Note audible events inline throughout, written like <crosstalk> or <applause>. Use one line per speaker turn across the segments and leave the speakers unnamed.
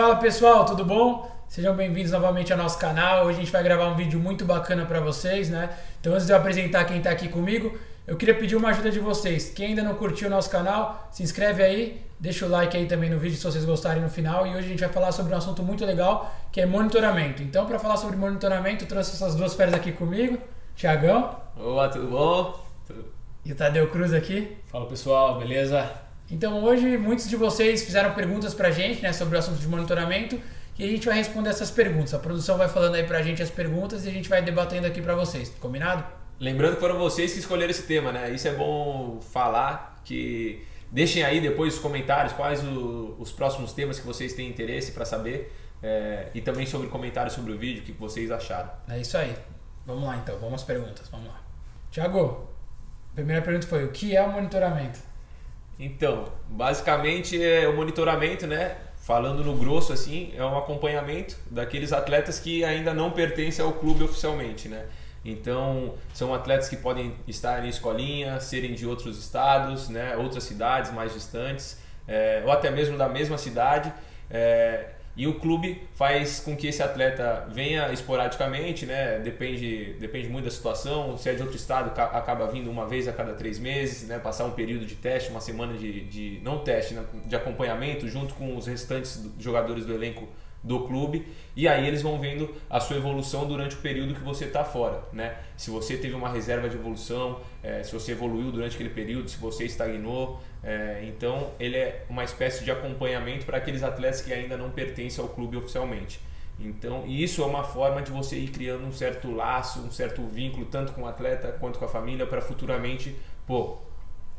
Fala pessoal, tudo bom? Sejam bem-vindos novamente ao nosso canal. Hoje a gente vai gravar um vídeo muito bacana para vocês, né? Então antes de eu apresentar quem está aqui comigo, eu queria pedir uma ajuda de vocês. Quem ainda não curtiu o nosso canal, se inscreve aí, deixa o like aí também no vídeo se vocês gostarem no final. E hoje a gente vai falar sobre um assunto muito legal, que é monitoramento. Então para falar sobre monitoramento, eu trouxe essas duas feras aqui comigo. Tiagão.
Olá, tudo bom?
E o Tadeu Cruz aqui.
Fala pessoal, beleza?
Então hoje muitos de vocês fizeram perguntas pra gente né, sobre o assunto de monitoramento e a gente vai responder essas perguntas. A produção vai falando aí pra gente as perguntas e a gente vai debatendo aqui pra vocês. Combinado?
Lembrando que foram vocês que escolheram esse tema, né? Isso é bom falar que deixem aí depois os comentários quais o, os próximos temas que vocês têm interesse para saber é, e também sobre comentários sobre o vídeo, o que vocês acharam.
É isso aí. Vamos lá então, vamos às perguntas, vamos lá. Tiago, a primeira pergunta foi: o que é o monitoramento?
Então, basicamente é o monitoramento, né? Falando no grosso assim, é um acompanhamento daqueles atletas que ainda não pertencem ao clube oficialmente, né? Então, são atletas que podem estar em escolinha, serem de outros estados, né? outras cidades mais distantes, é, ou até mesmo da mesma cidade. É, e o clube faz com que esse atleta venha esporadicamente, né? Depende, depende muito da situação. Se é de outro estado, acaba vindo uma vez a cada três meses, né? Passar um período de teste, uma semana de, de não teste, né? de acompanhamento, junto com os restantes jogadores do elenco do clube e aí eles vão vendo a sua evolução durante o período que você está fora, né? Se você teve uma reserva de evolução, é, se você evoluiu durante aquele período, se você estagnou, é, então ele é uma espécie de acompanhamento para aqueles atletas que ainda não pertencem ao clube oficialmente. Então isso é uma forma de você ir criando um certo laço, um certo vínculo tanto com o atleta quanto com a família para futuramente, pô,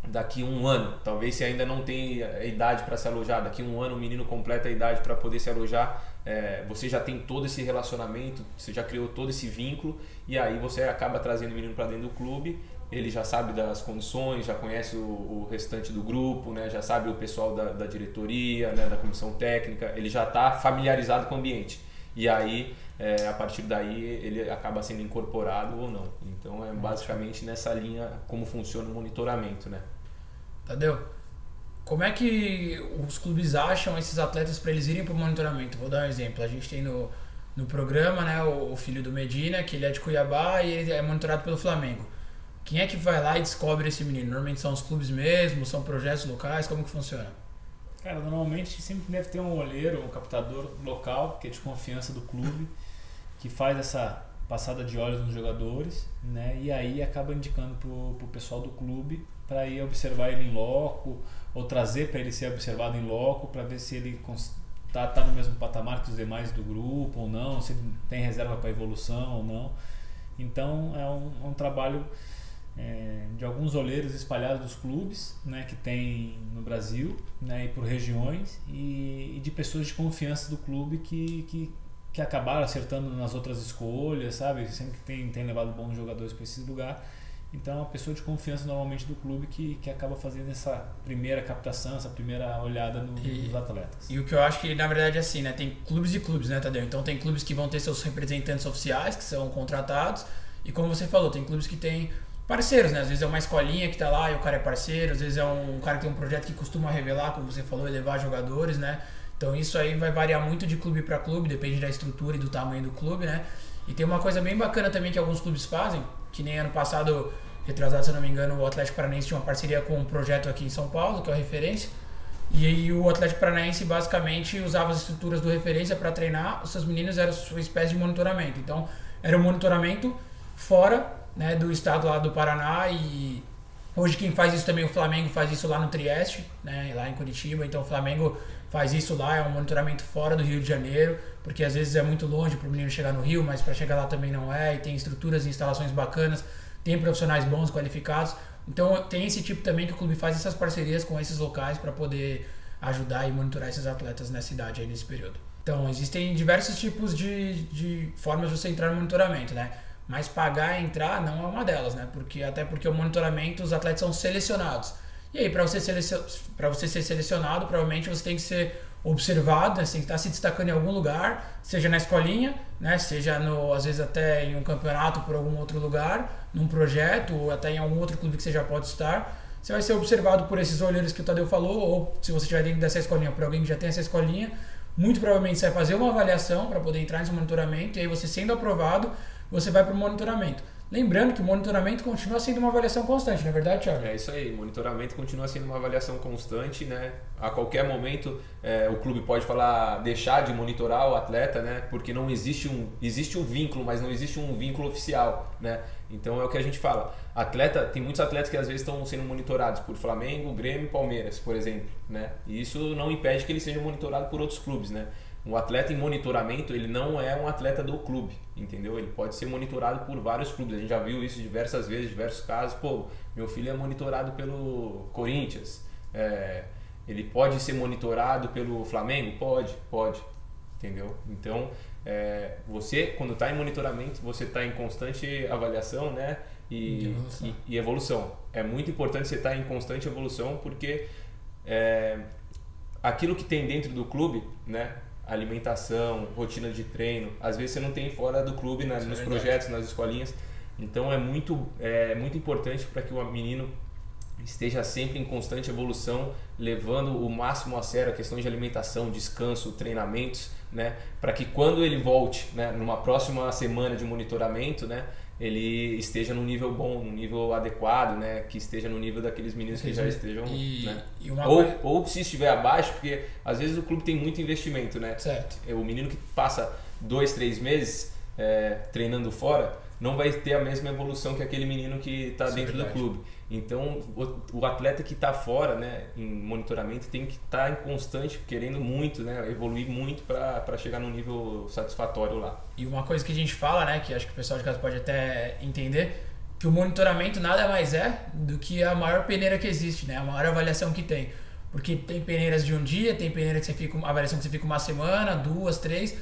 daqui um ano, talvez se ainda não tem idade para se alojar, daqui um ano o menino completa a idade para poder se alojar, é, você já tem todo esse relacionamento, você já criou todo esse vínculo e aí você acaba trazendo o menino para dentro do clube, ele já sabe das condições, já conhece o, o restante do grupo, né, já sabe o pessoal da, da diretoria, né, da comissão técnica, ele já está familiarizado com o ambiente e aí é, a partir daí ele acaba sendo incorporado ou não. Então é basicamente nessa linha como funciona o monitoramento, né?
Tadeu, como é que os clubes acham esses atletas para eles irem para o monitoramento? Vou dar um exemplo. A gente tem no, no programa né, o, o, filho do Medina, que ele é de Cuiabá e ele é monitorado pelo Flamengo. Quem é que vai lá e descobre esse menino? Normalmente são os clubes mesmo, são projetos locais, como que funciona?
Cara, normalmente sempre deve ter um olheiro, um captador local, que é de confiança do clube, que faz essa passada de olhos nos jogadores, né? E aí acaba indicando pro, pro pessoal do clube para ir observar ele em loco ou trazer para ele ser observado em loco para ver se ele está tá no mesmo patamar que os demais do grupo ou não, se tem reserva para evolução ou não. Então é um, um trabalho é, de alguns olheiros espalhados dos clubes né, que tem no Brasil né, e por regiões e, e, de pessoas de confiança do clube que, que, que acabaram acertando nas outras escolhas, sabe? Sempre tem, tem levado bons jogadores para esse lugar. Então, é uma pessoa de confiança normalmente do clube que, que acaba fazendo essa primeira captação, essa primeira olhada no, e, nos atletas.
E o que eu acho que, na verdade, é assim, né? Tem clubes e clubes, né, Tadeu? Então, tem clubes que vão ter seus representantes oficiais, que são contratados. E como você falou, tem clubes que têm parceiros, né? Às vezes é uma escolinha que tá lá e o cara é parceiro, às vezes é um cara que tem um projeto que costuma revelar, como você falou, elevar jogadores, né? Então isso aí vai variar muito de clube para clube, depende da estrutura e do tamanho do clube, né? E tem uma coisa bem bacana também que alguns clubes fazem, que nem ano passado, retrasado, se não me engano, o Atlético Paranaense tinha uma parceria com um projeto aqui em São Paulo, que é o Referência. E aí o Atlético Paranaense basicamente usava as estruturas do Referência para treinar, os seus meninos eram sua espécie de monitoramento. Então, era um monitoramento fora né, do estado lá do Paraná e hoje quem faz isso também o Flamengo faz isso lá no Trieste, né, lá em Curitiba. Então o Flamengo faz isso lá, é um monitoramento fora do Rio de Janeiro, porque às vezes é muito longe para o menino chegar no Rio, mas para chegar lá também não é, e tem estruturas e instalações bacanas, tem profissionais bons, qualificados. Então tem esse tipo também que o clube faz essas parcerias com esses locais para poder ajudar e monitorar esses atletas nessa cidade aí nesse período. Então existem diversos tipos de, de formas de você entrar no monitoramento, né? Mas pagar e entrar não é uma delas, né? Porque até porque o monitoramento os atletas são selecionados. E aí para você para você ser selecionado, provavelmente você tem que ser observado, você tem que estar se destacando em algum lugar, seja na escolinha, né? Seja no às vezes até em um campeonato por algum outro lugar, num projeto ou até em algum outro clube que você já pode estar. Você vai ser observado por esses olheiros que o Tadeu falou, ou se você estiver dentro dessa escolinha, por alguém que já tem essa escolinha, muito provavelmente você vai fazer uma avaliação para poder entrar nesse monitoramento e aí você sendo aprovado, você vai para o monitoramento. Lembrando que o monitoramento continua sendo uma avaliação constante, não é verdade, Thiago?
É isso aí, monitoramento continua sendo uma avaliação constante, né? A qualquer momento é, o clube pode falar deixar de monitorar o atleta, né? Porque não existe um existe um vínculo, mas não existe um vínculo oficial, né? Então é o que a gente fala. Atleta, tem muitos atletas que às vezes estão sendo monitorados por Flamengo, Grêmio, Palmeiras, por exemplo, né? E isso não impede que eles sejam monitorados por outros clubes, né? Um atleta em monitoramento, ele não é um atleta do clube, entendeu? Ele pode ser monitorado por vários clubes. A gente já viu isso diversas vezes, diversos casos. Pô, meu filho é monitorado pelo Corinthians. É, ele pode ser monitorado pelo Flamengo? Pode, pode. Entendeu? Então, é, você, quando está em monitoramento, você está em constante avaliação, né? E evolução. E, e evolução. É muito importante você estar tá em constante evolução, porque é, aquilo que tem dentro do clube, né? Alimentação, rotina de treino. Às vezes você não tem fora do clube, né, nos é projetos, nas escolinhas. Então é muito, é muito importante para que o menino esteja sempre em constante evolução, levando o máximo a sério a questão de alimentação, descanso, treinamentos, né, para que quando ele volte, né, numa próxima semana de monitoramento, né, ele esteja num nível bom, num nível adequado, né? Que esteja no nível daqueles meninos que já estejam. E, né? e ou, coisa... ou se estiver abaixo, porque às vezes o clube tem muito investimento, né?
Certo.
É, o menino que passa dois, três meses é, treinando fora não vai ter a mesma evolução que aquele menino que está é dentro é do clube. Então, o, o atleta que está fora, né, em monitoramento, tem que estar tá em constante, querendo muito, né, evoluir muito para chegar num nível satisfatório lá.
E uma coisa que a gente fala, né, que acho que o pessoal de casa pode até entender, que o monitoramento nada mais é do que a maior peneira que existe, né, a maior avaliação que tem. Porque tem peneiras de um dia, tem peneira que você fica, avaliação que você fica uma semana, duas, três,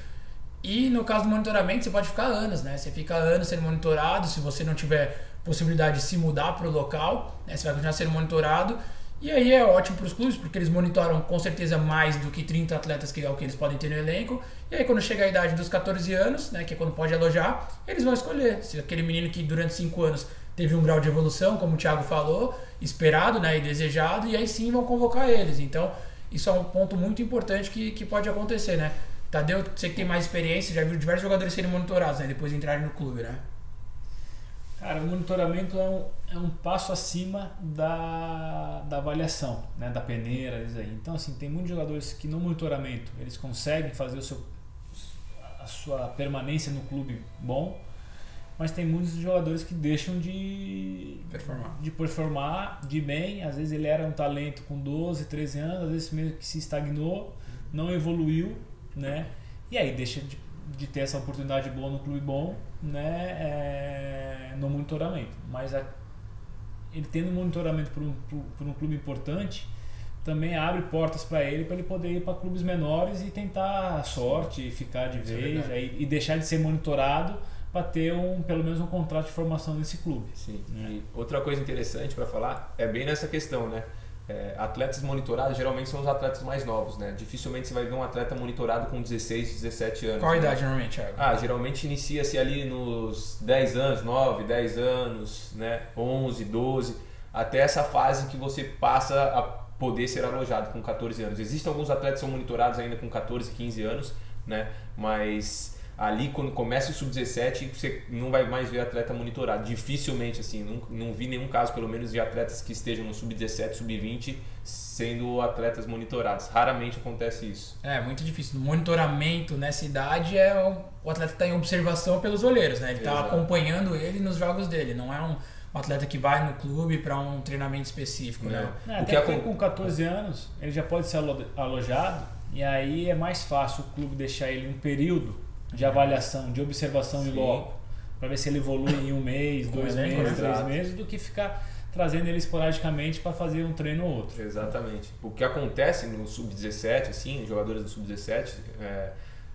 e no caso do monitoramento, você pode ficar anos, né? Você fica anos sendo monitorado, se você não tiver possibilidade de se mudar para o local, né? você vai continuar sendo monitorado. E aí é ótimo para os clubes, porque eles monitoram com certeza mais do que 30 atletas, que é o que eles podem ter no elenco. E aí quando chega a idade dos 14 anos, né, que é quando pode alojar, eles vão escolher. Se aquele menino que durante 5 anos teve um grau de evolução, como o Thiago falou, esperado né, e desejado, e aí sim vão convocar eles. Então, isso é um ponto muito importante que, que pode acontecer, né? Tadeu, você que tem mais experiência, já viu diversos jogadores serem monitorados, né? Depois de entrarem no clube, né?
Cara, o monitoramento é um, é um passo acima da, da avaliação, né? Da peneira, isso aí. Então, assim, tem muitos jogadores que no monitoramento eles conseguem fazer o seu, a sua permanência no clube bom, mas tem muitos jogadores que deixam de
performar,
de performar de bem. Às vezes ele era um talento com 12, 13 anos, às vezes meio que se estagnou, não evoluiu né? E aí deixa de, de ter essa oportunidade boa no clube bom, né? É, no monitoramento. Mas a, ele tendo monitoramento por um, por, por um clube importante, também abre portas para ele para ele poder ir para clubes menores e tentar a sorte e ficar de Isso é vez é aí, e deixar de ser monitorado para ter um pelo menos um contrato de formação nesse clube.
Sim. Né? outra coisa interessante para falar é bem nessa questão, né? É, atletas monitorados geralmente são os atletas mais novos, né? Dificilmente você vai ver um atleta monitorado com 16, 17 anos.
Qual a
né?
idade normalmente, Thiago?
Ah, geralmente inicia-se ali nos 10 anos, 9, 10 anos, né? 11, 12, até essa fase que você passa a poder ser alojado com 14 anos. Existem alguns atletas que são monitorados ainda com 14, 15 anos, né? Mas ali quando começa o sub-17 você não vai mais ver atleta monitorado. Dificilmente assim não, não vi nenhum caso pelo menos de atletas que estejam no sub-17 sub-20 sendo atletas monitorados. Raramente acontece isso.
É muito difícil. O monitoramento nessa idade é o, o atleta está em observação pelos olheiros né? Ele está acompanhando ele nos jogos dele. Não é um atleta que vai no clube para um treinamento específico né?
É, até porque com 14 anos ele já pode ser alojado e aí é mais fácil o clube deixar ele um período de avaliação, de observação Sim. em loco, para ver se ele evolui em um mês, dois meses, três meses, do que ficar trazendo ele esporadicamente para fazer um treino ou outro.
Exatamente. O que acontece no sub-17, assim, jogadores do sub-17, é,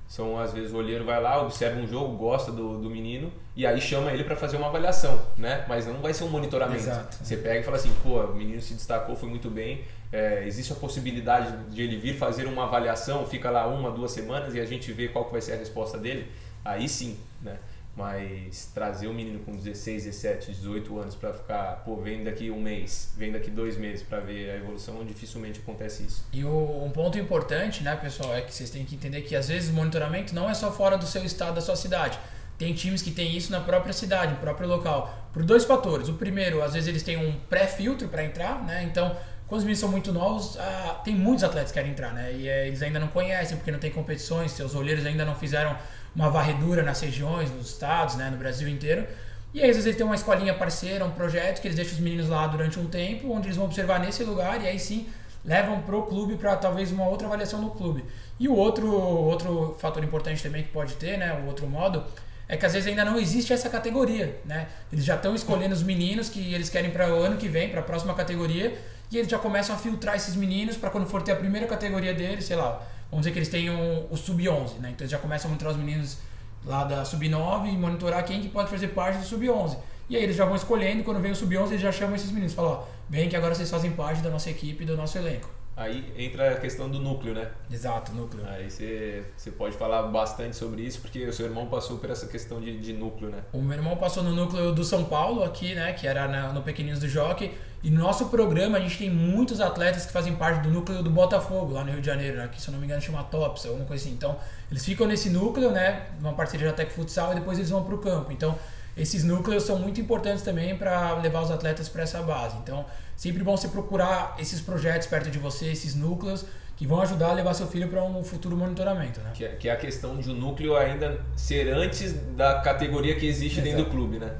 são às vezes o olheiro vai lá, observa um jogo, gosta do, do menino e aí chama ele para fazer uma avaliação, né? Mas não vai ser um monitoramento.
Exato.
Você pega e fala assim, pô, o menino se destacou, foi muito bem. É, existe a possibilidade de ele vir fazer uma avaliação, fica lá uma, duas semanas e a gente vê qual que vai ser a resposta dele. Aí sim, né? Mas trazer um menino com 16, 17, 18 anos para ficar, pô, vem daqui um mês, vem daqui dois meses para ver a evolução, dificilmente acontece isso.
E o, um ponto importante, né, pessoal, é que vocês têm que entender que às vezes o monitoramento não é só fora do seu estado, da sua cidade. Tem times que têm isso na própria cidade, no próprio local, por dois fatores. O primeiro, às vezes eles têm um pré-filtro para entrar, né? Então, quando os meninos são muito novos, ah, tem muitos atletas que querem entrar, né? E é, eles ainda não conhecem, porque não tem competições, seus olheiros ainda não fizeram uma varredura nas regiões, nos estados, né, no Brasil inteiro. E aí, às vezes, eles têm uma escolinha parceira, um projeto que eles deixam os meninos lá durante um tempo, onde eles vão observar nesse lugar e aí sim levam pro clube para talvez uma outra avaliação no clube. E o outro, outro fator importante também que pode ter, né, o outro modo, é que às vezes ainda não existe essa categoria, né? Eles já estão escolhendo os meninos que eles querem para o ano que vem, para a próxima categoria, e eles já começam a filtrar esses meninos para quando for ter a primeira categoria deles, sei lá, vamos dizer que eles tenham o sub-11, né? Então eles já começam a monitorar os meninos lá da sub-9 e monitorar quem que pode fazer parte do sub-11. E aí eles já vão escolhendo, quando vem o sub-11 eles já chamam esses meninos, falam, ó, vem que agora vocês fazem parte da nossa equipe, do nosso elenco.
Aí entra a questão do núcleo, né?
Exato, núcleo.
Aí você, você pode falar bastante sobre isso, porque o seu irmão passou por essa questão de, de núcleo, né?
O meu irmão passou no núcleo do São Paulo aqui, né? Que era na, no Pequeninos do Jockey. E no nosso programa a gente tem muitos atletas que fazem parte do núcleo do Botafogo, lá no Rio de Janeiro, né? Que se eu não me engano chama TOPS, alguma coisa assim. Então, eles ficam nesse núcleo, né? Uma parceria da Tec Futsal e depois eles vão para o campo. Então, esses núcleos são muito importantes também para levar os atletas para essa base. Então, sempre bom você procurar esses projetos perto de você, esses núcleos que vão ajudar a levar seu filho para um futuro monitoramento, né?
Que é, que é, a questão de o um núcleo ainda ser antes da categoria que existe Exato. dentro do clube, né?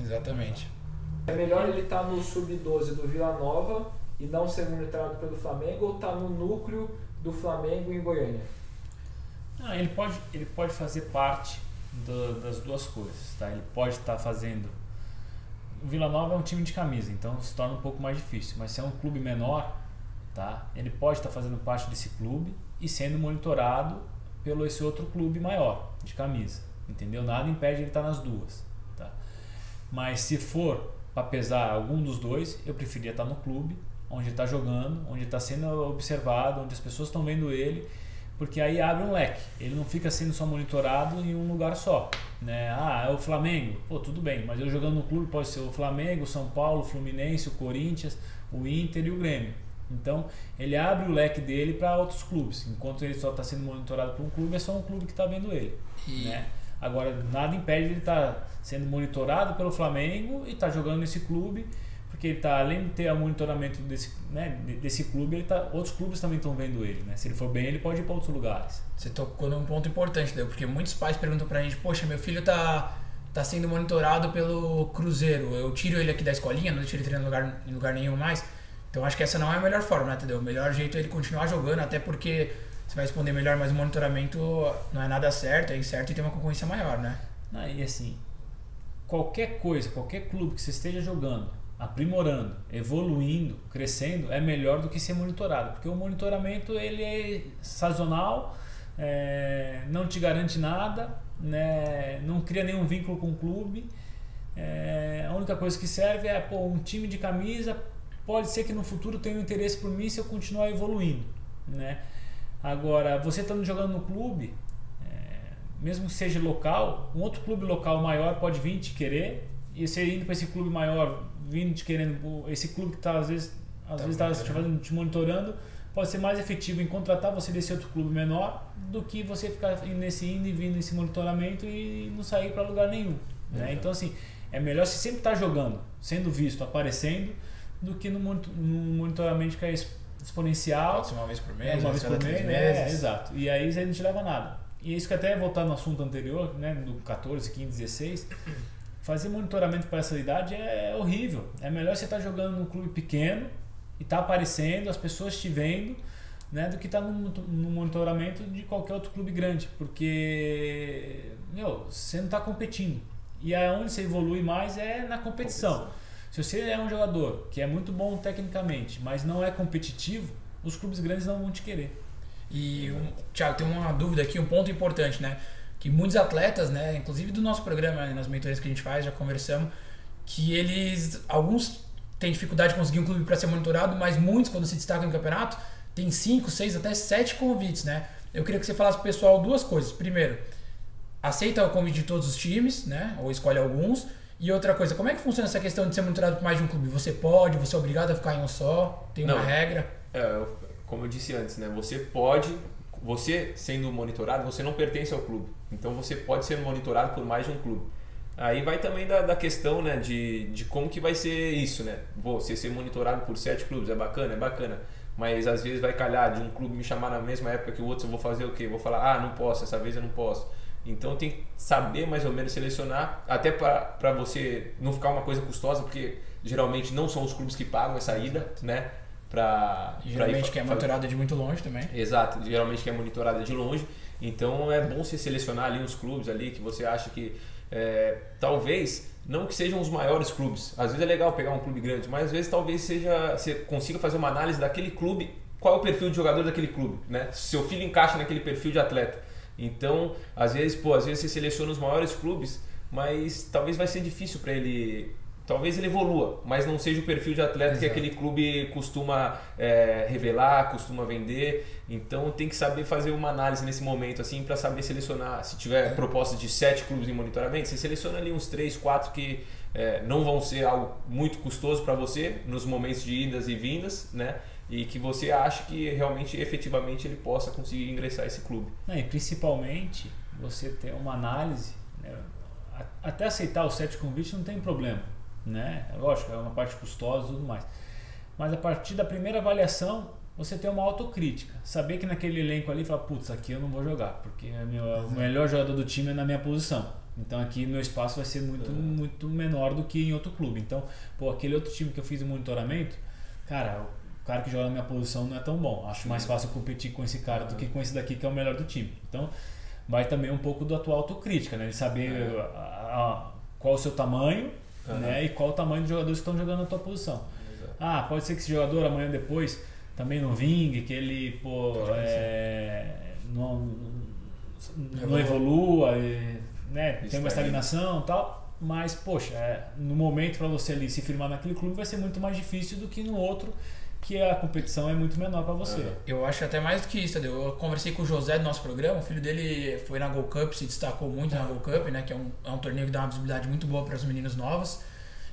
Exatamente.
É melhor ele estar tá no sub-12 do Vila Nova e não ser monitorado pelo Flamengo ou estar tá no núcleo do Flamengo em Goiânia?
Ah, ele pode, ele pode fazer parte do, das duas coisas, tá? Ele pode estar tá fazendo o Vila Nova é um time de camisa, então se torna um pouco mais difícil. Mas se é um clube menor, tá? Ele pode estar fazendo parte desse clube e sendo monitorado pelo esse outro clube maior de camisa, entendeu? Nada impede ele estar nas duas, tá? Mas se for para pesar algum dos dois, eu preferia estar no clube onde está jogando, onde está sendo observado, onde as pessoas estão vendo ele porque aí abre um leque. Ele não fica sendo só monitorado em um lugar só. Né? Ah, é o Flamengo. Pô, tudo bem, mas eu jogando no clube pode ser o Flamengo, o São Paulo, o Fluminense, o Corinthians, o Inter e o Grêmio. Então, ele abre o leque dele para outros clubes. Enquanto ele só está sendo monitorado por um clube, é só um clube que está vendo ele. E... Né? Agora, nada impede ele estar tá sendo monitorado pelo Flamengo e estar tá jogando nesse clube porque ele tá, além de ter o monitoramento desse, né, desse clube, ele tá, outros clubes também estão vendo ele. Né? Se ele for bem, ele pode ir para outros lugares.
Você tocou num ponto importante, Deu, porque muitos pais perguntam pra gente: Poxa, meu filho tá, tá sendo monitorado pelo Cruzeiro, eu tiro ele aqui da escolinha, não deixo ele em lugar, em lugar nenhum mais. Então acho que essa não é a melhor forma, né, entendeu? O melhor jeito é ele continuar jogando, até porque você vai responder melhor, mas o monitoramento não é nada certo, é incerto e tem uma concorrência maior, né?
E assim, qualquer coisa, qualquer clube que você esteja jogando, aprimorando, evoluindo, crescendo, é melhor do que ser monitorado, porque o monitoramento ele é sazonal, é, não te garante nada, né, não cria nenhum vínculo com o clube. É, a única coisa que serve é pô, um time de camisa. Pode ser que no futuro tenha um interesse por mim se eu continuar evoluindo. Né? Agora, você estando jogando no clube, é, mesmo que seja local, um outro clube local maior pode vir te querer e você indo para esse clube maior, vindo te querendo, esse clube que está às vezes às tá vezes está te, te monitorando, pode ser mais efetivo em contratar você desse outro clube menor do que você ficar nesse indo e vindo nesse monitoramento e não sair para lugar nenhum. Né? Então assim, é melhor você sempre estar tá jogando, sendo visto, aparecendo, do que no, monitoramento que é exponencial.
Pode ser uma vez por mês,
é, uma vez por mês, é, exato. E aí você não te leva nada. E é isso que até voltar no assunto anterior, né, do 14, 15, 16, fazer monitoramento para essa idade é horrível. É melhor você estar tá jogando num clube pequeno e estar tá aparecendo, as pessoas te vendo, né, do que estar tá no, no, monitoramento de qualquer outro clube grande, porque meu, você não está competindo. E aonde você evolui mais é na competição. competição. Se você é um jogador que é muito bom tecnicamente, mas não é competitivo, os clubes grandes não vão te querer.
E, um, Thiago, tem uma dúvida aqui, um ponto importante, né? Que muitos atletas, né, inclusive do nosso programa, né, nas mentorias que a gente faz, já conversamos, que eles, alguns têm dificuldade de conseguir um clube para ser monitorado, mas muitos, quando se destacam no campeonato, têm 5, 6, até 7 convites, né? Eu queria que você falasse pro pessoal duas coisas. Primeiro, aceita o convite de todos os times, né? Ou escolhe alguns. E outra coisa, como é que funciona essa questão de ser monitorado por mais de um clube? Você pode, você é obrigado a ficar em um só? Tem uma
Não.
regra?
É, eu- como eu disse antes, né? Você pode, você sendo monitorado, você não pertence ao clube. Então você pode ser monitorado por mais de um clube. Aí vai também da, da questão, né, de, de como que vai ser isso, né? Você ser monitorado por sete clubes é bacana, é bacana. Mas às vezes vai calhar de um clube me chamar na mesma época que o outro, eu vou fazer o quê? Vou falar, ah, não posso, essa vez eu não posso. Então tem que saber mais ou menos selecionar, até para você não ficar uma coisa custosa, porque geralmente não são os clubes que pagam essa ida, né? Pra, pra ir
geralmente
fa-
que é monitorada de muito longe também.
Exato, geralmente que é monitorada de longe. Então é bom você selecionar ali uns clubes ali que você acha que é, talvez não que sejam os maiores clubes. Às vezes é legal pegar um clube grande, mas às vezes talvez seja você consiga fazer uma análise daquele clube, qual é o perfil de jogador daquele clube, né? Se seu filho encaixa naquele perfil de atleta. Então, às vezes, pô, às vezes você seleciona os maiores clubes, mas talvez vai ser difícil para ele Talvez ele evolua, mas não seja o perfil de atleta que
Exato.
aquele clube costuma é, revelar, costuma vender. Então tem que saber fazer uma análise nesse momento assim para saber selecionar. Se tiver propostas de sete clubes em monitoramento, você seleciona ali uns três, quatro que é, não vão ser algo muito custoso para você nos momentos de idas e vindas, né? E que você acha que realmente, efetivamente, ele possa conseguir ingressar esse clube.
Não, e principalmente você ter uma análise, né? Até aceitar o sete convite não tem problema, né? É Lógico, é uma parte custosa e tudo mais. Mas a partir da primeira avaliação, você tem uma autocrítica. Saber que naquele elenco ali, fala, putz, aqui eu não vou jogar, porque é meu- o melhor jogador do time é na minha posição. Então aqui meu espaço vai ser muito, muito menor do que em outro clube. Então, pô, aquele outro time que eu fiz o monitoramento, cara, o cara que joga na minha posição não é tão bom. Acho mais fácil competir com esse cara do que com esse daqui que é o melhor do time. Então, vai também um pouco da tua autocrítica, né? De saber a- a- qual o seu tamanho,
Aham.
né? E qual o tamanho dos jogadores que estão jogando na tua posição. Ah, pode ser que esse jogador amanhã depois também não vingue, que ele pô, é, não, não
Evolua.
e, né? tem uma estagnação e tal. Mas, poxa, é, no momento para você ali se firmar naquele clube vai ser muito mais difícil do que no outro, que a competição é muito menor para você.
Aham.
Eu acho até mais do que isso, Tadeu. Eu conversei com o José do nosso programa, o filho dele foi na Gold Cup, se destacou muito na Gold Cup, né? Que é um, é um torneio que dá uma visibilidade muito boa para os meninos novos.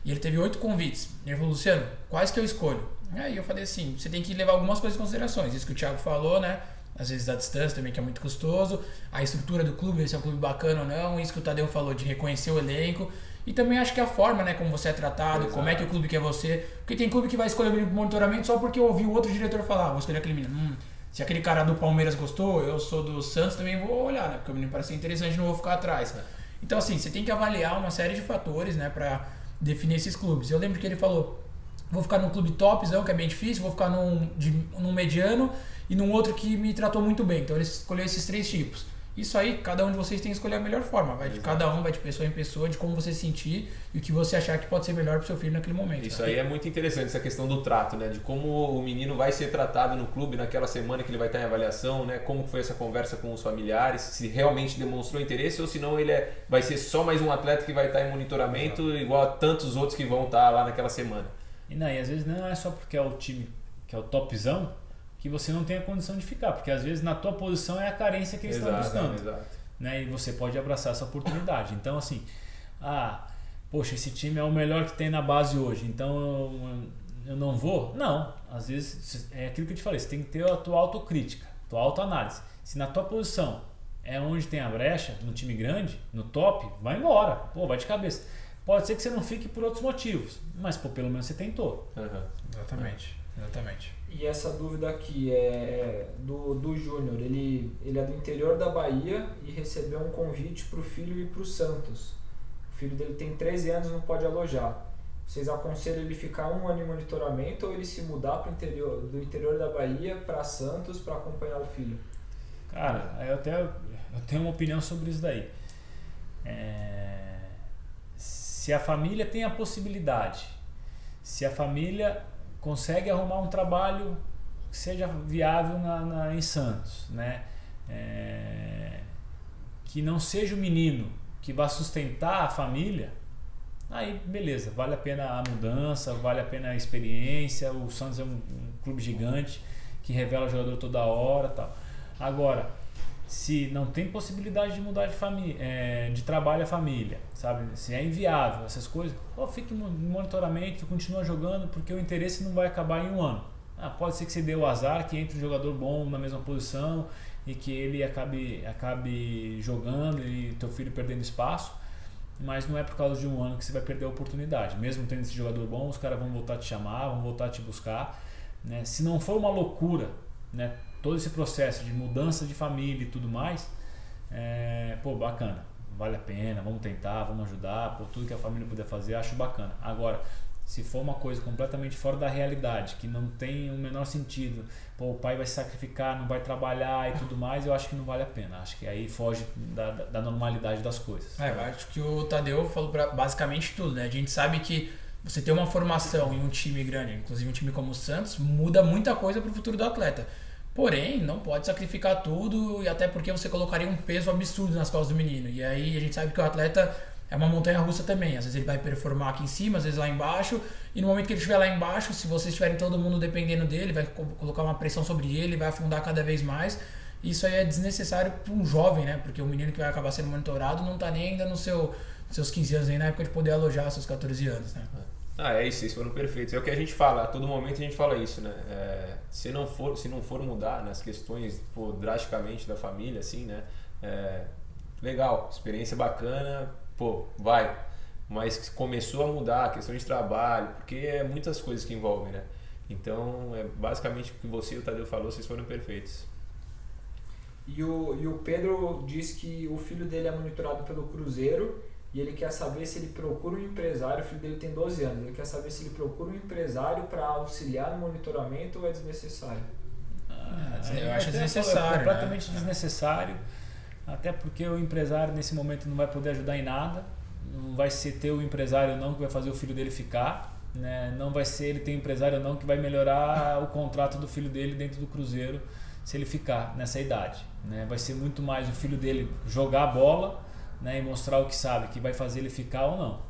E ele teve oito convites. Ele falou, Luciano, quais que eu escolho? Aí eu falei assim, você tem que levar algumas coisas em considerações. Isso que o Thiago falou, né? Às vezes a distância também, que é muito custoso. A estrutura do clube, se é um clube bacana ou não. Isso que o Tadeu falou, de reconhecer o elenco. E também acho que a forma, né? Como você é tratado,
Exato.
como é que o clube quer você. Porque tem clube que vai escolher o menino pro monitoramento só porque ouviu outro diretor falar, "Ah, vou escolher aquele menino. Hum, se aquele cara do Palmeiras gostou, eu sou do Santos, também vou olhar, né? Porque o menino parece interessante, não vou ficar atrás. Então, assim, você tem que avaliar uma série de fatores, né? Pra definir esses clubes. Eu lembro que ele falou, vou ficar num clube topzão, que é bem difícil, vou ficar num, de, num mediano e num outro que me tratou muito bem. Então ele escolheu esses três tipos. Isso aí, cada um de vocês tem que escolher a melhor forma. Vai de cada um, vai de pessoa em pessoa, de como você se sentir e o que você achar que pode ser melhor pro seu filho naquele momento.
Isso
né?
aí é muito interessante, essa questão do trato, né? De como o menino vai ser tratado no clube naquela semana que ele vai estar em avaliação, né? Como foi essa conversa com os familiares, se realmente demonstrou interesse ou se não ele é, vai ser só mais um atleta que vai estar em monitoramento igual a tantos outros que vão estar lá naquela semana.
E, não, e às vezes não é só porque é o time que é o topzão que você não tem a condição de ficar, porque às vezes na tua posição é a carência que eles estão buscando.
exato.
né? E você pode abraçar essa oportunidade. Então, assim, ah, poxa, esse time é o melhor que tem na base hoje, então eu, eu não vou? Não. Às vezes é aquilo que eu te falei, você tem que ter a tua autocrítica, tua autoanálise. Se na tua posição é onde tem a brecha, no time grande, no top, vai embora. Pô, vai de cabeça. Pode ser que você não fique por outros motivos, mas pô, pelo menos você tentou.
Aham.
Exatamente, exatamente.
E essa dúvida aqui é do, do Júnior. Ele, ele é do interior da Bahia e recebeu um convite para o filho ir para o Santos. O filho dele tem 13 anos e não pode alojar. Vocês aconselham ele ficar um ano em monitoramento ou ele se mudar pro interior, do interior da Bahia para Santos para acompanhar o filho?
Cara, eu até eu tenho uma opinião sobre isso daí. É, se a família tem a possibilidade, se a família consegue arrumar um trabalho que seja viável na, na- em Santos, né? É, que não seja o menino que vá sustentar a família, aí beleza, vale a pena a mudança, vale a pena a experiência. O Santos é um, um clube gigante que revela jogador toda hora, tal. Agora, se não tem possibilidade de mudar de família, é, de trabalho a família, sabe? Se é inviável essas coisas, pô, fique no monitoramento, continua jogando, porque o interesse não vai acabar em um ano. Ah, pode ser que você dê o azar, que entre um jogador bom na mesma posição e que ele acabe, acabe jogando e teu filho perdendo espaço, mas não é por causa de um ano que você vai perder a oportunidade. Mesmo tendo esse jogador bom, os caras vão voltar a te chamar, vão voltar a te buscar. Né? Se não for uma loucura, né? Todo esse processo de mudança de família e tudo mais, é, pô, bacana, vale a pena, vamos tentar, vamos ajudar, por tudo que a família puder fazer, acho bacana. Agora, se for uma coisa completamente fora da realidade, que não tem o menor sentido, pô, o pai vai se sacrificar, não vai trabalhar e tudo mais, eu acho que não vale a pena. Acho que aí foge da, da normalidade das coisas.
É, eu acho que o Tadeu falou pra basicamente tudo, né? A gente sabe que você ter uma formação em um time grande, inclusive um time como o Santos, muda muita coisa para o futuro do atleta. Porém, não pode sacrificar tudo e até porque você colocaria um peso absurdo nas costas do menino. E aí a gente sabe que o atleta é uma montanha russa também. Às vezes ele vai performar aqui em cima, às vezes lá embaixo. E no momento que ele estiver lá embaixo, se vocês estiverem todo mundo dependendo dele, vai colocar uma pressão sobre ele, vai afundar cada vez mais. Isso aí é desnecessário para um jovem, né? Porque o menino que vai acabar sendo monitorado não está nem ainda nos seu, seus 15 anos, nem na época de poder alojar seus 14 anos, né?
Ah, é isso, vocês foram perfeitos. É o que a gente fala, a todo momento a gente fala isso, né? É, se, não for, se não for mudar nas questões pô, drasticamente da família, assim, né? É, legal, experiência bacana, pô, vai. Mas começou a mudar a questão de trabalho, porque é muitas coisas que envolvem, né? Então, é basicamente o que você e o Tadeu falou, vocês foram perfeitos.
E o, e o Pedro diz que o filho dele é monitorado pelo Cruzeiro e ele quer saber se ele procura um empresário, o filho dele tem 12 anos, ele quer saber se ele procura um empresário para auxiliar no monitoramento ou é desnecessário.
Ah, eu acho desnecessário.
É completamente né? desnecessário, até porque o empresário nesse momento não vai poder ajudar em nada, não vai ser ter o empresário não que vai fazer o filho dele ficar, né? não vai ser ele ter empresário não que vai melhorar o contrato do filho dele dentro do Cruzeiro se ele ficar nessa idade. Né? Vai ser muito mais o filho dele jogar a bola né, e mostrar o que sabe, que vai fazer ele ficar ou não.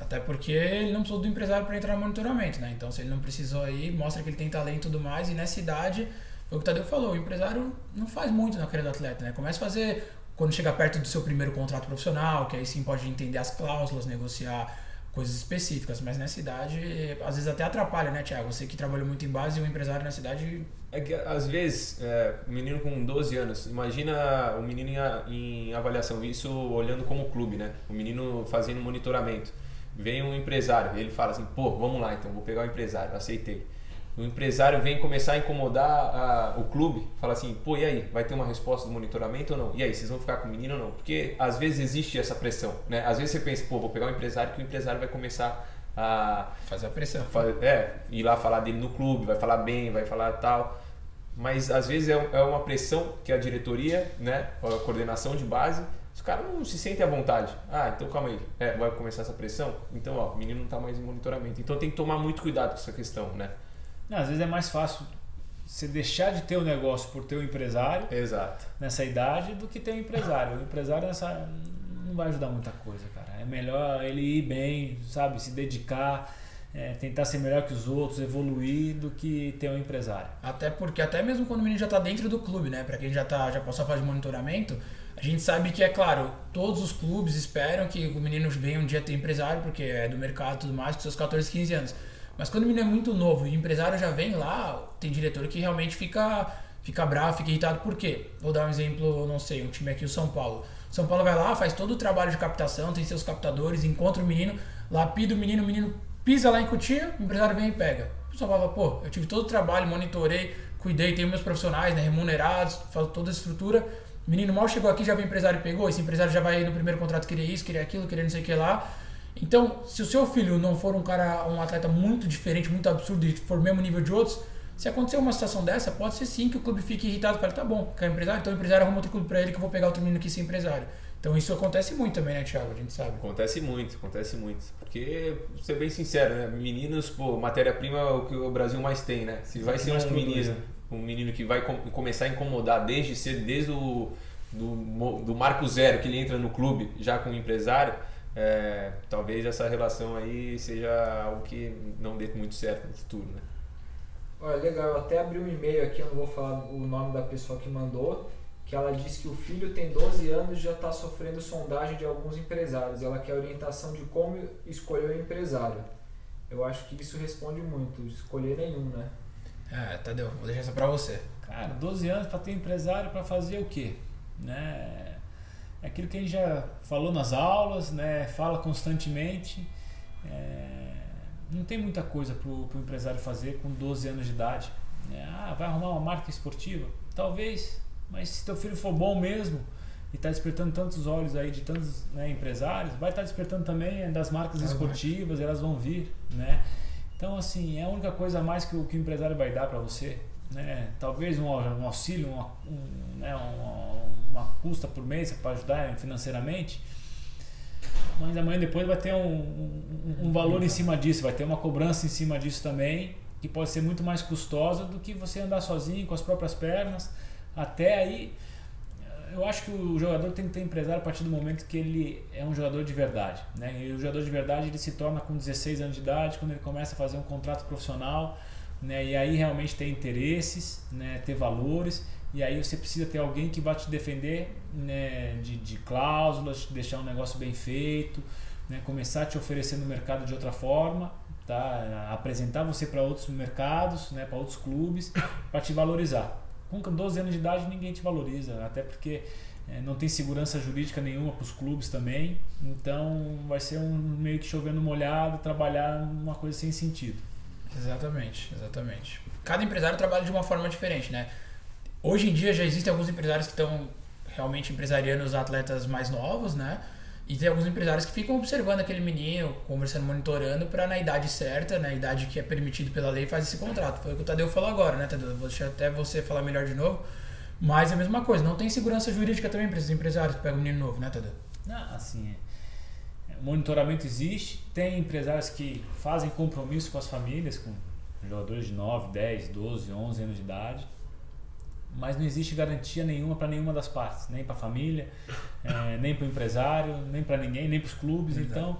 Até porque ele não precisou do empresário para entrar no monitoramento, né? Então, se ele não precisou aí, mostra que ele tem talento e tudo mais. E nessa idade, foi o que o Tadeu falou, o empresário não faz muito na carreira do atleta, né? Começa a fazer quando chega perto do seu primeiro contrato profissional, que aí sim pode entender as cláusulas, negociar coisas específicas, mas nessa idade, às vezes até atrapalha, né, Tiago? Você que trabalhou muito em base e o empresário nessa idade.
É que às vezes, é, um menino com 12 anos, imagina o menino em, em, avaliação, isso olhando como clube, né? O menino fazendo monitoramento. Vem um empresário, ele fala assim: pô, vamos lá então, vou pegar o empresário, aceitei o empresário vem começar a incomodar a, o clube, fala assim, pô, e aí, vai ter uma resposta do monitoramento ou não? E aí, vocês vão ficar com o menino ou não? Porque às vezes existe essa pressão, né? Às vezes você pensa, pô, vou pegar um empresário que o empresário vai começar a...
Fazer a pressão.
É, ir lá falar dele no clube, vai falar bem, vai falar tal. Mas às vezes é, é uma pressão que a diretoria, né, a coordenação de base, os caras não se sentem à vontade. Ah, então calma aí, é, vai começar essa pressão? Então, ó, o menino não está mais em monitoramento. Então tem que tomar muito cuidado com essa questão, né?
Não, às vezes é mais fácil você deixar de ter o um negócio por ter um empresário
Exato.
nessa idade do que ter um empresário. O empresário nessa não vai ajudar muita coisa, cara. É melhor ele ir bem, sabe, se dedicar, é, tentar ser melhor que os outros, evoluir do que ter um empresário.
Até porque até mesmo quando o menino já está dentro do clube, né? Para quem já tá, já passou a fase de monitoramento, a gente sabe que é claro, todos os clubes esperam que o menino venha um dia ter empresário, porque é do mercado e tudo mais, com seus 14, 15 anos. Mas quando o menino é muito novo e o empresário já vem lá, tem diretor que realmente fica, fica bravo, fica irritado. Por quê? Vou dar um exemplo, não sei, um time aqui, o São Paulo. São Paulo vai lá, faz todo o trabalho de captação, tem seus captadores, encontra o menino, lapida o menino, o menino pisa lá em Cotia, o empresário vem e pega. O Paulo fala, pô, eu tive todo o trabalho, monitorei, cuidei, tenho meus profissionais né, remunerados, faço toda a estrutura. O menino mal chegou aqui, já vem empresário e pegou. Esse empresário já vai no primeiro contrato querer isso, querer aquilo, querer não sei o que lá. Então, se o seu filho não for um cara, um atleta muito diferente, muito absurdo e for mesmo nível de outros, se acontecer uma situação dessa, pode ser sim que o clube fique irritado e fale, tá bom, quer empresário? Então o empresário arruma outro clube pra ele que eu vou pegar outro menino aqui sem empresário. Então isso acontece muito também, né, Thiago? A gente sabe.
Acontece muito, acontece muito. Porque, pra ser bem sincero, né? Meninos, pô, matéria-prima é o que o Brasil mais tem, né? Se vai ser um menino, um menino que vai começar a incomodar desde cedo, desde o do, do marco zero que ele entra no clube já com o empresário, é, talvez essa relação aí seja algo que não dê muito certo no futuro, né?
Olha, legal, eu até abri um e-mail aqui, eu não vou falar o nome da pessoa que mandou, que ela diz que o filho tem 12 anos e já está sofrendo sondagem de alguns empresários. Ela quer orientação de como escolher o empresário. Eu acho que isso responde muito, escolher nenhum, né?
É, Tadeu, vou deixar essa pra você.
Cara, 12 anos para ter empresário para fazer o quê? Né? É aquilo que a gente já falou nas aulas, né? fala constantemente. É... Não tem muita coisa para o empresário fazer com 12 anos de idade. Né? Ah, vai arrumar uma marca esportiva? Talvez, mas se teu filho for bom mesmo e está despertando tantos olhos aí de tantos né, empresários, vai estar tá despertando também das marcas esportivas, elas vão vir, né? Então, assim, é a única coisa a mais que o, que o empresário vai dar para você. Né? Talvez um, um auxílio, uma, um, né, uma, uma custa por mês para ajudar financeiramente. Mas amanhã depois vai ter um, um, um valor em cima disso, vai ter uma cobrança em cima disso também, que pode ser muito mais custosa do que você andar sozinho com as próprias pernas. Até aí, eu acho que o jogador tem que ter empresário a partir do momento que ele é um jogador de verdade. Né? E o jogador de verdade ele se torna com 16 anos de idade, quando ele começa a fazer um contrato profissional, né? e aí realmente ter interesses, né? ter valores, e aí você precisa ter alguém que vai te defender né? de, de cláusulas, deixar um negócio bem feito, né? começar a te oferecer no mercado de outra forma, tá? apresentar você para outros mercados, né? para outros clubes, para te valorizar. Com 12 anos de idade ninguém te valoriza, até porque é, não tem segurança jurídica nenhuma para os clubes também, então vai ser um meio que chovendo molhado, trabalhar uma coisa sem sentido.
Exatamente, exatamente. Cada empresário trabalha de uma forma diferente, né? Hoje em dia já existem alguns empresários que estão realmente empresariando os atletas mais novos, né? E tem alguns empresários que ficam observando aquele menino, conversando, monitorando, para na idade certa, na idade que é permitido pela lei, fazer esse contrato. Foi o que o Tadeu falou agora, né, Tadeu? Vou deixar até você falar melhor de novo. Mas é a mesma coisa, não tem segurança jurídica também para esses empresários que pegam um menino novo, né, Tadeu?
Não, assim, é, monitoramento existe, tem empresários que fazem compromisso com as famílias, com jogadores de 9, 10, 12, 11 anos de idade mas não existe garantia nenhuma para nenhuma das partes, nem para a família, é, <laughs> nem para o empresário, nem para ninguém, nem para os clubes. Verdade. Então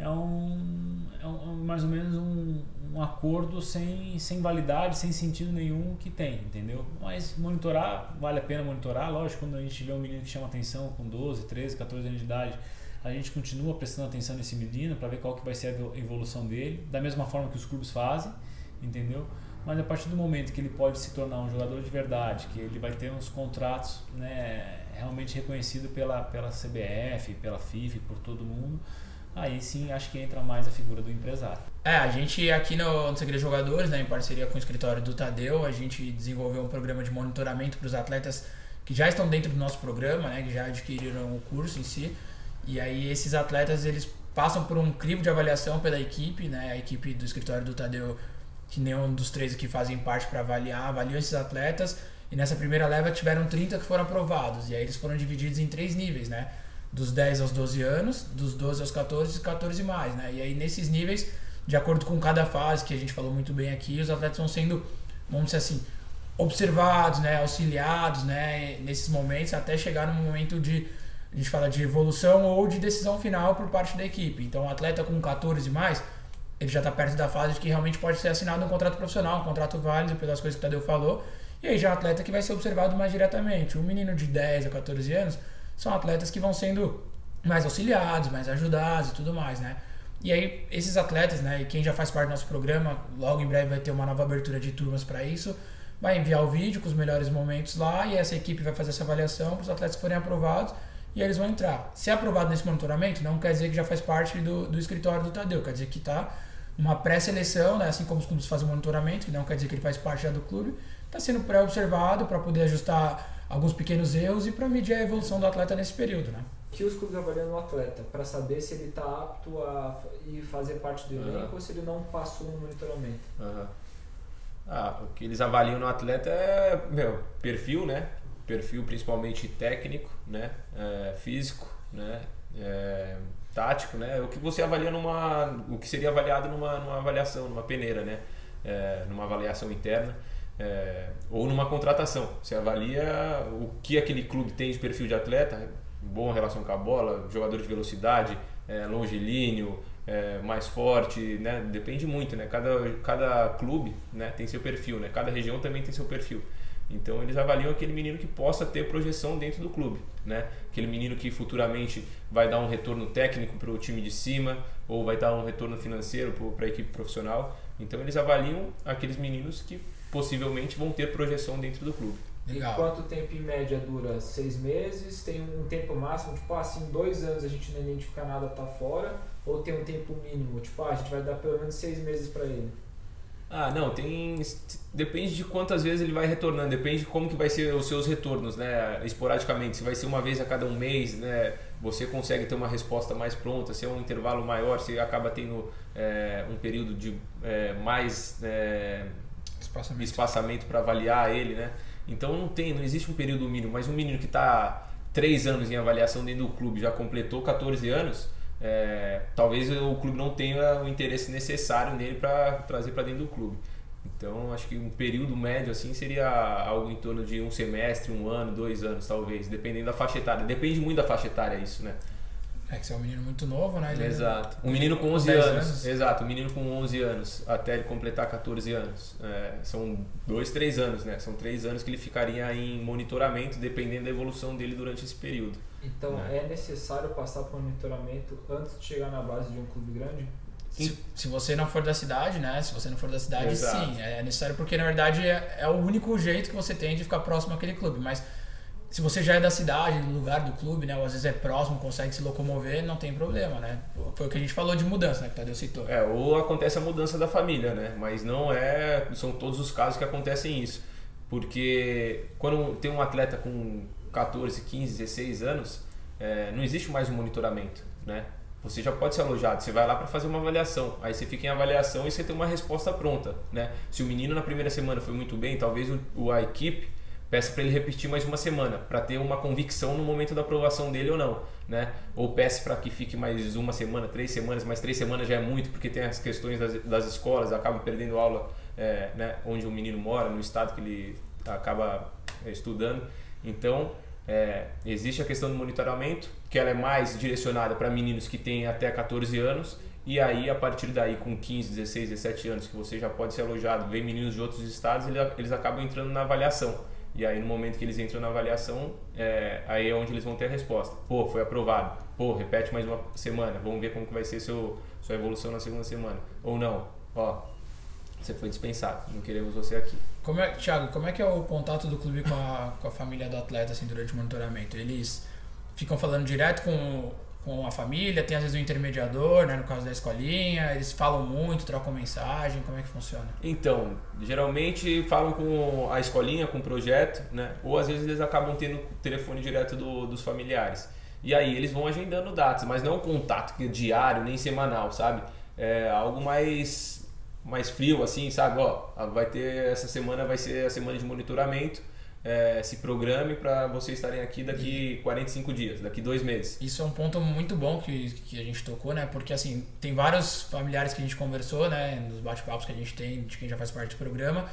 é um, é um, mais ou menos um, um, acordo sem, sem validade, sem sentido nenhum que tem, entendeu? Mas monitorar, vale a pena monitorar. Lógico, quando a gente vê um menino que chama atenção com 12, 13, 14 anos de idade, a gente continua prestando atenção nesse menino para ver qual que vai ser a evolução dele, da mesma forma que os clubes fazem, entendeu? Mas a partir do momento que ele pode se tornar um jogador de verdade, que ele vai ter uns contratos né, realmente reconhecidos pela, pela CBF, pela FIFA, por todo mundo, aí sim acho que entra mais a figura do empresário.
É, a gente aqui no, no Segredo Jogadores, né, em parceria com o escritório do Tadeu, a gente desenvolveu um programa de monitoramento para os atletas que já estão dentro do nosso programa, né, que já adquiriram o curso em si. E aí esses atletas eles passam por um crivo de avaliação pela equipe, né, a equipe do escritório do Tadeu que nenhum dos três aqui fazem parte para avaliar, avaliou esses atletas e nessa primeira leva tiveram 30 que foram aprovados. E aí eles foram divididos em três níveis, né? Dos 10 aos 12 anos, dos 12 aos 14 e 14 mais, né? E aí nesses níveis, de acordo com cada fase, que a gente falou muito bem aqui, os atletas vão sendo, vamos dizer assim, observados, né? Auxiliados, né? Nesses momentos até chegar no momento de a gente fala de evolução ou de decisão final por parte da equipe. Então, o atleta com 14 mais, ele já está perto da fase de que realmente pode ser assinado um contrato profissional, um contrato válido pelas coisas que o Tadeu falou. E aí já é atleta que vai ser observado mais diretamente. Um menino de 10 a 14 anos são atletas que vão sendo mais auxiliados, mais ajudados e tudo mais, né? E aí esses atletas, né, e quem já faz parte do nosso programa, logo em breve vai ter uma nova abertura de turmas para isso, vai enviar o vídeo com os melhores momentos lá e essa equipe vai fazer essa avaliação para os atletas que forem aprovados e eles vão entrar. Se é aprovado nesse monitoramento, não quer dizer que já faz parte do, do escritório do Tadeu, quer dizer que está uma pré-seleção, né, assim como os clubes fazem monitoramento, que não quer dizer que ele faz parte já do clube, está sendo pré-observado para poder ajustar alguns pequenos erros e para medir a evolução do atleta nesse período. Né?
que os clubes avaliam no atleta para saber se ele está apto a ir fazer parte do elenco uhum. ou se ele não passou no monitoramento.
Uhum. Ah, o que eles avaliam no atleta é meu perfil, né? Perfil principalmente técnico, né? É, físico, né? É, tático, né? O que você avalia numa, o que seria avaliado numa, numa avaliação, numa peneira, né? É, numa avaliação interna é, ou numa contratação. Você avalia o que aquele clube tem de perfil de atleta, boa relação com a bola, jogador de velocidade, é, longilíneo, é, mais forte, né? Depende muito, né? Cada, cada clube, né? Tem seu perfil, né? Cada região também tem seu perfil. Então eles avaliam aquele menino que possa ter projeção dentro do clube, né? Aquele menino que futuramente vai dar um retorno técnico para o time de cima ou vai dar um retorno financeiro para a equipe profissional. Então eles avaliam aqueles meninos que possivelmente vão ter projeção dentro do clube.
Legal. E quanto tempo em média dura? Seis meses? Tem um tempo máximo? Tipo, assim, dois anos a gente não identifica nada, tá fora? Ou tem um tempo mínimo? Tipo, ah, a gente vai dar pelo menos seis meses para ele?
Ah, não, tem. Depende de quantas vezes ele vai retornando, depende de como que vai ser os seus retornos, né? Esporadicamente. Se vai ser uma vez a cada um mês, né? Você consegue ter uma resposta mais pronta, se é um intervalo maior, você acaba tendo é, um período de é, mais é, espaçamento para avaliar ele, né? Então não tem, não existe um período mínimo, mas um menino que está três anos em avaliação dentro do clube já completou 14 anos é, talvez o clube não tenha o interesse necessário nele para trazer para dentro do clube. Então, acho que um período médio assim seria algo em torno de um semestre, um ano, dois anos, talvez, dependendo da faixa etária. Depende muito da faixa etária isso, né?
É que você é um menino muito novo, né? Ele
exato. Um menino com 11 anos, anos, Exato, um menino com 11 anos, até ele completar 14 anos. É, são dois, três anos, né? São três anos que ele ficaria em monitoramento, dependendo da evolução dele durante esse período.
Então, né? é necessário passar por monitoramento antes de chegar na base de um clube grande?
Se, se, você não for da cidade, né? Se você não for da cidade, Exato. sim. É necessário porque, na verdade, é, é o único jeito que você tem de ficar próximo àquele clube. Mas se você já é da cidade, do lugar do clube, né? Ou às vezes é próximo, consegue se locomover, não tem problema, né? Foi o que a gente falou de mudança, né? Que o Tadeu citou.
É, ou acontece a mudança da família, né? Mas não é. São todos os casos que acontecem isso. Porque quando tem um atleta com 14, 15, 16 anos, é, não existe mais um monitoramento, né? Você já pode ser alojado, você vai lá para fazer uma avaliação, aí você fica em avaliação e você tem uma resposta pronta, né? Se o menino na primeira semana foi muito bem, talvez o, a equipe peça para ele repetir mais uma semana, para ter uma convicção no momento da aprovação dele ou não, né? Ou peça para que fique mais uma semana, três semanas, mas três semanas já é muito, porque tem as questões das, das escolas, acaba perdendo aula é, né, onde o menino mora, no estado que ele acaba é, estudando. Então, é, existe a questão do monitoramento, que ela é mais direcionada para meninos que têm até 14 anos, e aí a partir daí, com 15, 16, 17 anos, que você já pode ser alojado, vem meninos de outros estados, eles acabam entrando na avaliação. E aí, no momento que eles entram na avaliação, é, aí é onde eles vão ter a resposta. Pô, foi aprovado. Pô, repete mais uma semana. Vamos ver como que vai ser seu, sua evolução na segunda semana. Ou não. Ó, você foi dispensado. Não queremos você aqui.
Como é, Thiago, como é que é o contato do clube com a, com a família do atleta assim, durante o monitoramento? Eles ficam falando direto com com a família, tem às vezes um intermediador, né, no caso da escolinha, eles falam muito, trocam mensagem, como é que funciona?
Então, geralmente falam com a escolinha, com o projeto, né, ou às vezes eles acabam tendo telefone direto do, dos familiares. E aí eles vão agendando datas, mas não um contato diário, nem semanal, sabe? É algo mais mais frio assim, sabe? Ó, vai ter essa semana vai ser a semana de monitoramento é, se programe para vocês estarem aqui daqui e... 45 dias, daqui dois meses.
Isso é um ponto muito bom que, que a gente tocou, né? Porque assim, tem vários familiares que a gente conversou, né? Nos bate-papos que a gente tem de quem já faz parte do programa.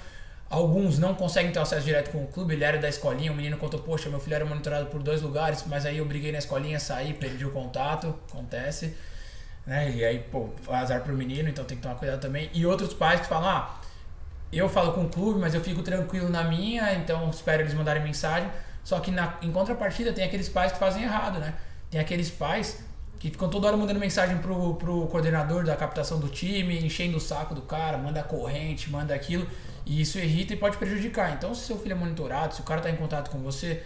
Alguns não conseguem ter acesso direto com o clube, ele era da escolinha, o menino contou, poxa, meu filho era monitorado por dois lugares, mas aí eu briguei na escolinha, saí, perdi o contato, acontece. Né? E aí, pô, azar pro menino, então tem que tomar cuidado também. E outros pais que falam, ah, eu falo com o clube, mas eu fico tranquilo na minha, então espero eles mandarem mensagem. Só que na, em contrapartida tem aqueles pais que fazem errado, né? Tem aqueles pais que ficam toda hora mandando mensagem pro, pro coordenador da captação do time, enchendo o saco do cara, manda corrente, manda aquilo. E isso irrita e pode prejudicar. Então, se seu filho é monitorado, se o cara tá em contato com você,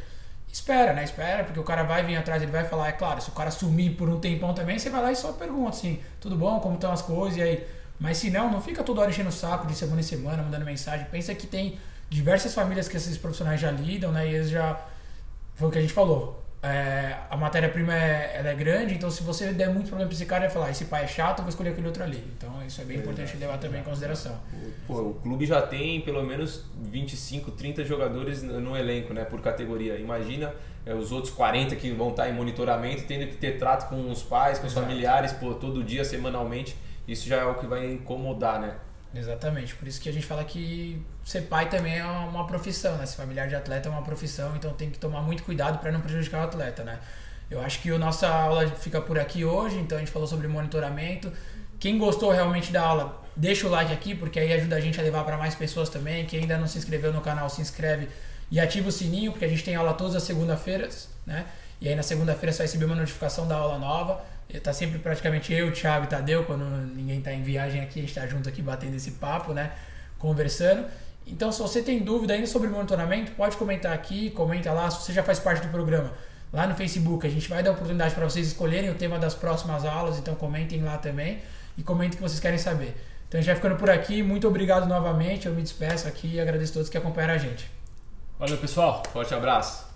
espera, né? Espera, porque o cara vai vir atrás, ele vai falar, é claro, se o cara sumir por um tempão também, você vai lá e só pergunta assim, tudo bom, como estão as coisas, e aí mas se não, não fica toda hora enchendo o saco de semana em semana, mandando mensagem. Pensa que tem diversas famílias que esses profissionais já lidam, né? E eles já. Foi o que a gente falou. É, a matéria-prima é, ela é grande, então se você der muito problema pra esse cara, vai falar: esse pai é chato, eu vou escolher aquele outro ali. Então isso é bem é, importante levar também em consideração.
Pô, o clube já tem pelo menos 25, 30 jogadores no elenco, né? Por categoria. Imagina é, os outros 40 que vão estar em monitoramento, tendo que ter trato com os pais, com os Exato. familiares, pô, todo dia, semanalmente isso já é o que vai incomodar, né?
Exatamente, por isso que a gente fala que ser pai também é uma profissão, né? Ser familiar de atleta é uma profissão, então tem que tomar muito cuidado para não prejudicar o atleta, né? Eu acho que a nossa aula fica por aqui hoje, então a gente falou sobre monitoramento. Quem gostou realmente da aula, deixa o like aqui, porque aí ajuda a gente a levar para mais pessoas também. Quem ainda não se inscreveu no canal, se inscreve E ativa o sininho, porque a gente tem aula todas as segunda-feiras, né? E aí na segunda-feira você vai receber uma notificação da aula nova. Tá sempre praticamente eu, o Thiago e Tadeu, quando ninguém tá em viagem aqui, a gente tá junto aqui batendo esse papo, né? Conversando. Então, se você tem dúvida ainda sobre monitoramento, pode comentar aqui, comenta lá, se você já faz parte do programa, lá no Facebook. A gente vai dar oportunidade para vocês escolherem o tema das próximas aulas, então comentem lá também e comentem o que vocês querem saber. Então, a gente vai ficando por aqui. Muito obrigado novamente. Eu me despeço aqui e agradeço a todos que acompanharam a gente.
Valeu, pessoal.
Forte abraço.